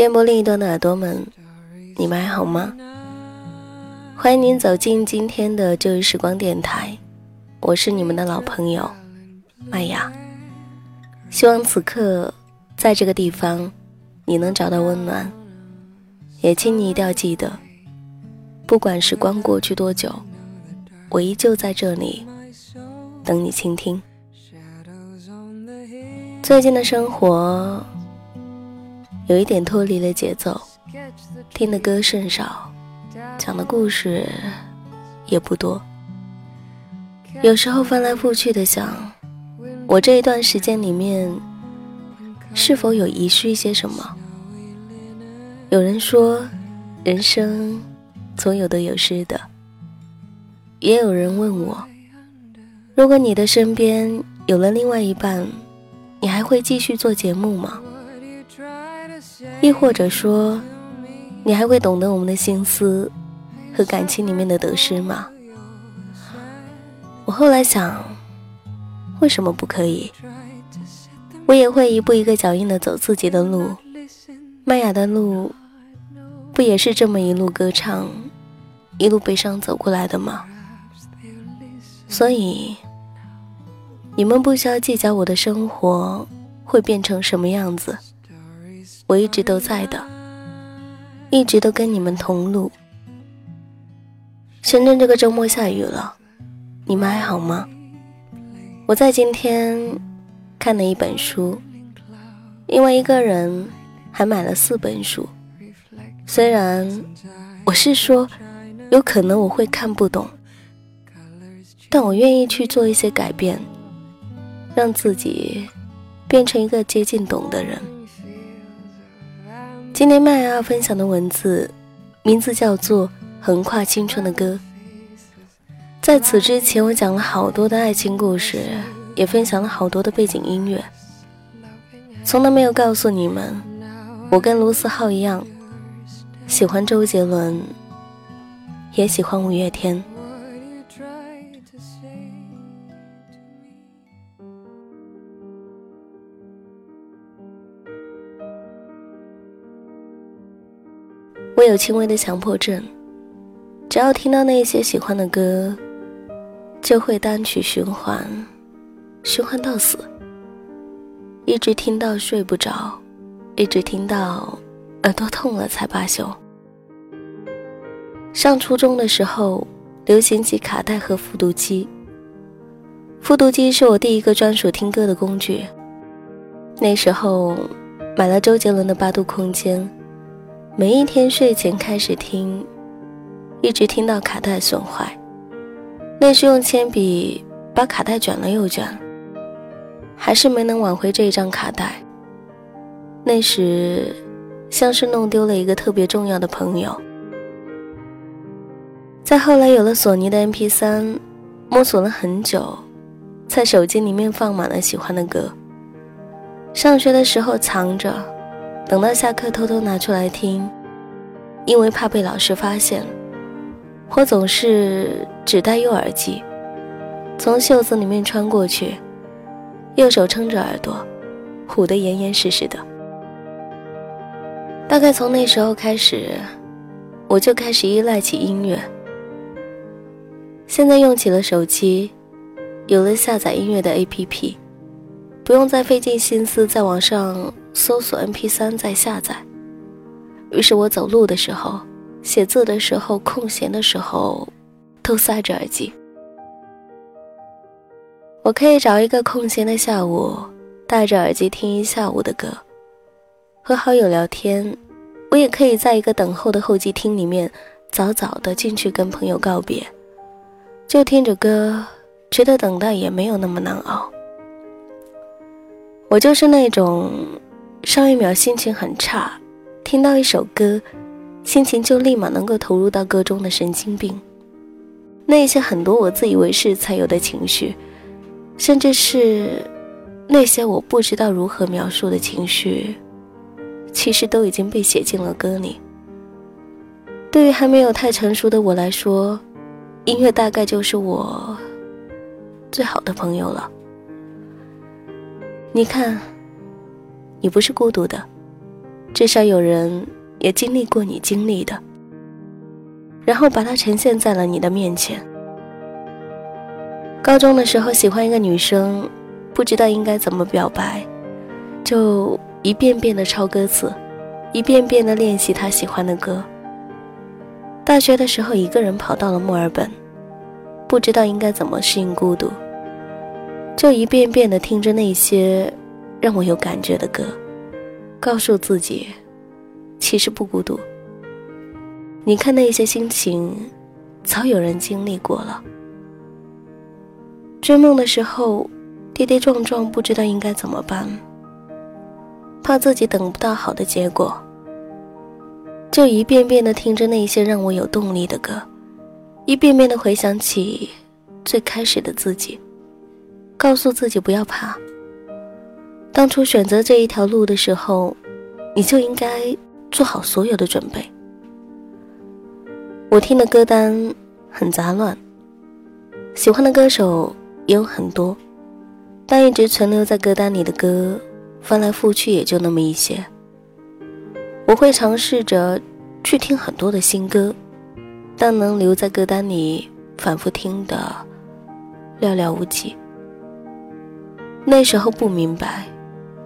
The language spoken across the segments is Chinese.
电波另一端的耳朵们，你们还好吗？欢迎您走进今天的旧日时光电台，我是你们的老朋友麦雅。希望此刻在这个地方，你能找到温暖。也请你一定要记得，不管时光过去多久，我依旧在这里等你倾听。最近的生活。有一点脱离了节奏，听的歌甚少，讲的故事也不多。有时候翻来覆去的想，我这一段时间里面是否有遗失一些什么？有人说，人生总有得有失的。也有人问我，如果你的身边有了另外一半，你还会继续做节目吗？亦或者说，你还会懂得我们的心思和感情里面的得失吗？我后来想，为什么不可以？我也会一步一个脚印的走自己的路。麦雅的路，不也是这么一路歌唱，一路悲伤走过来的吗？所以，你们不需要计较我的生活会变成什么样子。我一直都在的，一直都跟你们同路。深圳这个周末下雨了，你们还好吗？我在今天看了一本书，因为一个人还买了四本书。虽然我是说，有可能我会看不懂，但我愿意去做一些改变，让自己变成一个接近懂的人。今天麦要分享的文字，名字叫做《横跨青春的歌》。在此之前，我讲了好多的爱情故事，也分享了好多的背景音乐，从来没有告诉你们，我跟卢思浩一样，喜欢周杰伦，也喜欢五月天。有轻微的强迫症，只要听到那些喜欢的歌，就会单曲循环，循环到死，一直听到睡不着，一直听到耳朵痛了才罢休。上初中的时候，流行起卡带和复读机，复读机是我第一个专属听歌的工具。那时候买了周杰伦的《八度空间》。每一天睡前开始听，一直听到卡带损坏。那是用铅笔把卡带卷了又卷，还是没能挽回这一张卡带。那时像是弄丢了一个特别重要的朋友。在后来有了索尼的 MP3，摸索了很久，在手机里面放满了喜欢的歌。上学的时候藏着。等到下课，偷偷拿出来听，因为怕被老师发现，我总是只戴右耳机，从袖子里面穿过去，右手撑着耳朵，捂得严严实实的。大概从那时候开始，我就开始依赖起音乐。现在用起了手机，有了下载音乐的 APP，不用再费尽心思在网上。搜索 MP3 再下载。于是我走路的时候、写字的时候、空闲的时候，都塞着耳机。我可以找一个空闲的下午，戴着耳机听一下午的歌，和好友聊天。我也可以在一个等候的候机厅里面，早早的进去跟朋友告别，就听着歌，觉得等待也没有那么难熬。我就是那种。上一秒心情很差，听到一首歌，心情就立马能够投入到歌中的神经病。那些很多我自以为是才有的情绪，甚至是那些我不知道如何描述的情绪，其实都已经被写进了歌里。对于还没有太成熟的我来说，音乐大概就是我最好的朋友了。你看。你不是孤独的，至少有人也经历过你经历的，然后把它呈现在了你的面前。高中的时候喜欢一个女生，不知道应该怎么表白，就一遍遍的抄歌词，一遍遍的练习她喜欢的歌。大学的时候一个人跑到了墨尔本，不知道应该怎么适应孤独，就一遍遍的听着那些让我有感觉的歌，告诉自己，其实不孤独。你看那些心情，早有人经历过了。追梦的时候，跌跌撞撞，不知道应该怎么办，怕自己等不到好的结果，就一遍遍的听着那些让我有动力的歌，一遍遍的回想起最开始的自己，告诉自己不要怕。当初选择这一条路的时候，你就应该做好所有的准备。我听的歌单很杂乱，喜欢的歌手。也有很多，但一直存留在歌单里的歌，翻来覆去也就那么一些。我会尝试着去听很多的新歌，但能留在歌单里反复听的寥寥无几。那时候不明白，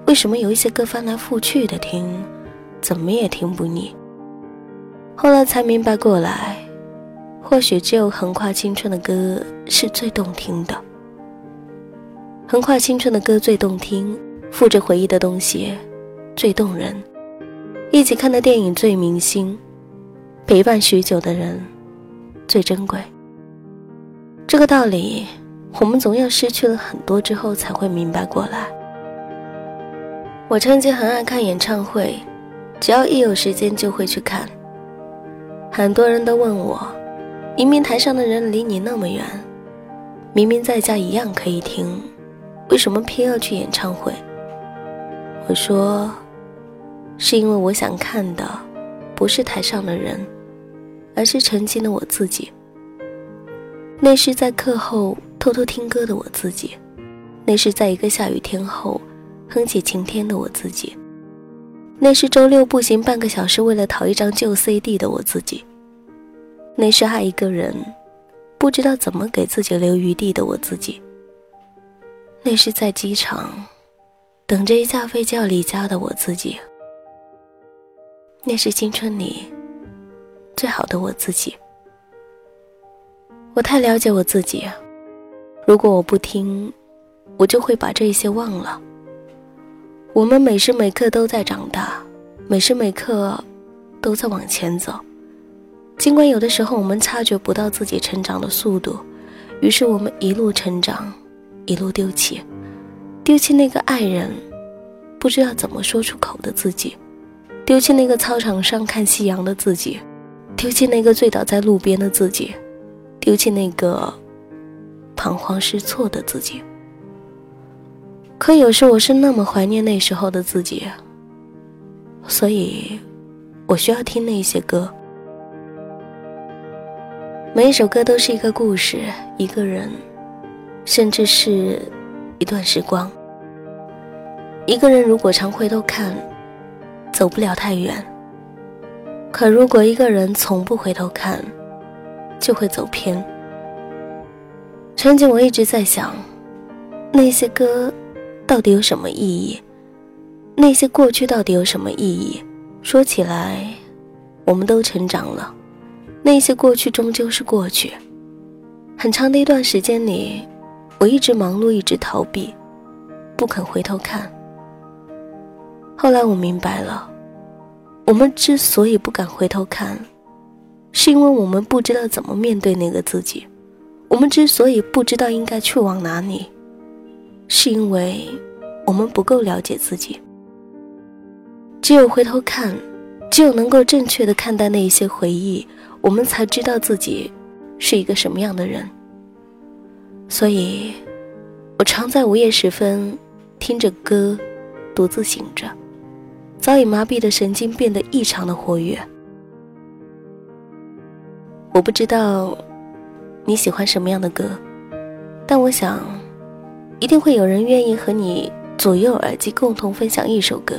为什么有一些歌翻来覆去的听，怎么也听不腻。后来才明白过来，或许只有横跨青春的歌是最动听的。横跨青春的歌最动听，附着回忆的东西最动人，一起看的电影最明星，陪伴许久的人最珍贵。这个道理，我们总要失去了很多之后才会明白过来。我曾经很爱看演唱会，只要一有时间就会去看。很多人都问我，明明台上的人离你那么远，明明在家一样可以听。为什么偏要去演唱会？我说，是因为我想看的，不是台上的人，而是曾经的我自己。那是在课后偷偷听歌的我自己，那是在一个下雨天后哼起晴天的我自己，那是周六步行半个小时为了讨一张旧 CD 的我自己，那是爱一个人不知道怎么给自己留余地的我自己。那是在机场等着一架飞机要离家的我自己。那是青春里最好的我自己。我太了解我自己，如果我不听，我就会把这些忘了。我们每时每刻都在长大，每时每刻都在往前走。尽管有的时候我们察觉不到自己成长的速度，于是我们一路成长。一路丢弃，丢弃那个爱人，不知道怎么说出口的自己，丢弃那个操场上看夕阳的自己，丢弃那个醉倒在路边的自己，丢弃那个彷徨失措的自己。可有时我是那么怀念那时候的自己，所以，我需要听那些歌。每一首歌都是一个故事，一个人。甚至是一段时光。一个人如果常回头看，走不了太远；可如果一个人从不回头看，就会走偏。曾经我一直在想，那些歌到底有什么意义？那些过去到底有什么意义？说起来，我们都成长了，那些过去终究是过去。很长的一段时间里。我一直忙碌，一直逃避，不肯回头看。后来我明白了，我们之所以不敢回头看，是因为我们不知道怎么面对那个自己；我们之所以不知道应该去往哪里，是因为我们不够了解自己。只有回头看，只有能够正确的看待那一些回忆，我们才知道自己是一个什么样的人。所以，我常在午夜时分听着歌，独自醒着，早已麻痹的神经变得异常的活跃。我不知道你喜欢什么样的歌，但我想，一定会有人愿意和你左右耳机共同分享一首歌。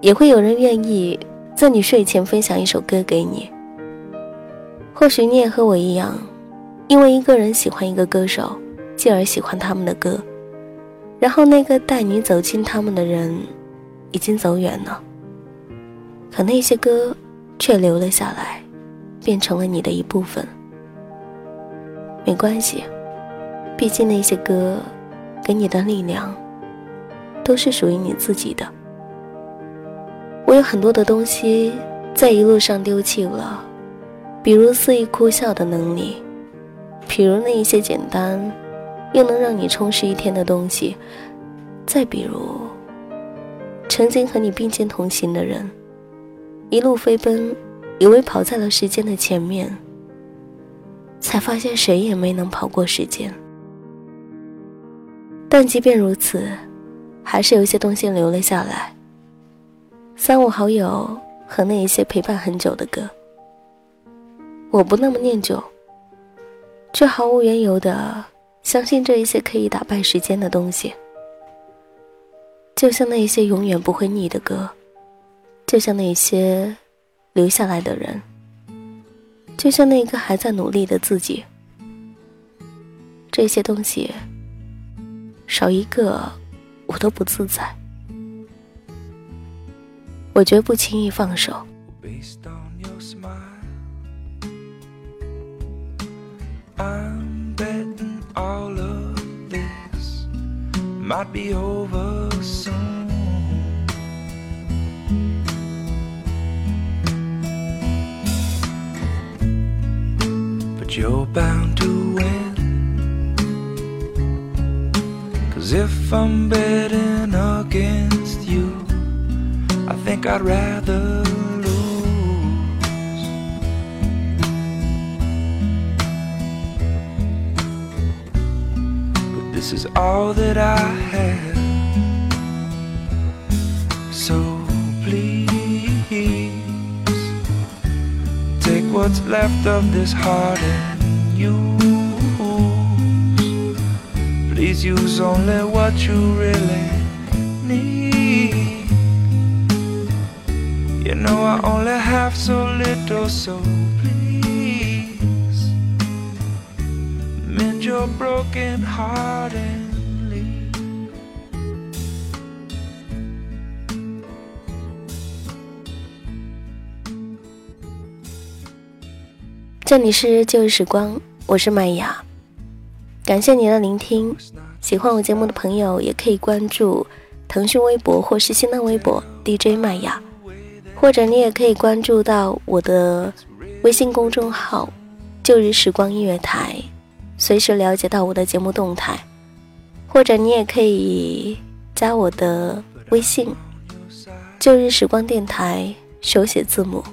也会有人愿意在你睡前分享一首歌给你。或许你也和我一样，因为一个人喜欢一个歌手，进而喜欢他们的歌，然后那个带你走进他们的人，已经走远了。可那些歌却留了下来，变成了你的一部分。没关系，毕竟那些歌给你的力量，都是属于你自己的。我有很多的东西在一路上丢弃了，比如肆意哭笑的能力，比如那一些简单又能让你充实一天的东西，再比如曾经和你并肩同行的人。一路飞奔，以为跑在了时间的前面，才发现谁也没能跑过时间。但即便如此，还是有些东西留了下来。三五好友和那一些陪伴很久的歌，我不那么念旧，却毫无缘由的相信这一些可以打败时间的东西，就像那一些永远不会腻的歌。就像那些留下来的人，就像那个还在努力的自己，这些东西少一个我都不自在，我绝不轻易放手。you're if I'm betting against you, I think I'd rather lose. But this is all that I have. So please take what's left of this heart and use. Please use only what you really need. You know I only have so little, so please mend your broken heart and 这里是旧日时光，我是麦雅，感谢您的聆听。喜欢我节目的朋友，也可以关注腾讯微博或是新浪微博 DJ 麦雅，或者你也可以关注到我的微信公众号“旧日时光音乐台”，随时了解到我的节目动态。或者你也可以加我的微信“旧日时光电台”手写字母。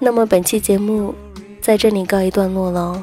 那么本期节目在这里告一段落喽，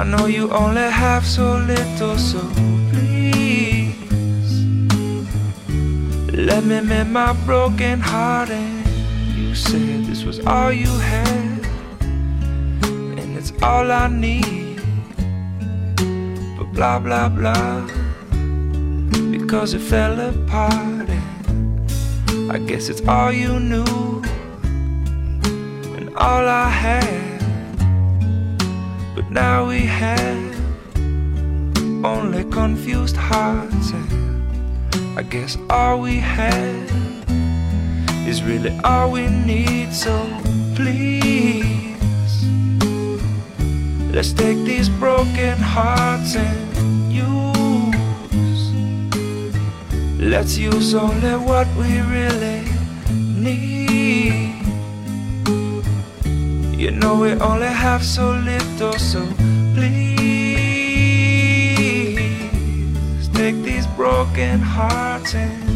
I know you only have so little, so please let me mend my broken heart. And you said this was all you had, and it's all I need. But blah blah blah, because it fell apart. and I guess it's all you knew and all I had. Now we have only confused hearts, and I guess all we have is really all we need. So please, let's take these broken hearts and use. Let's use only what we really need. You know we only have so little, so please take these broken hearts and.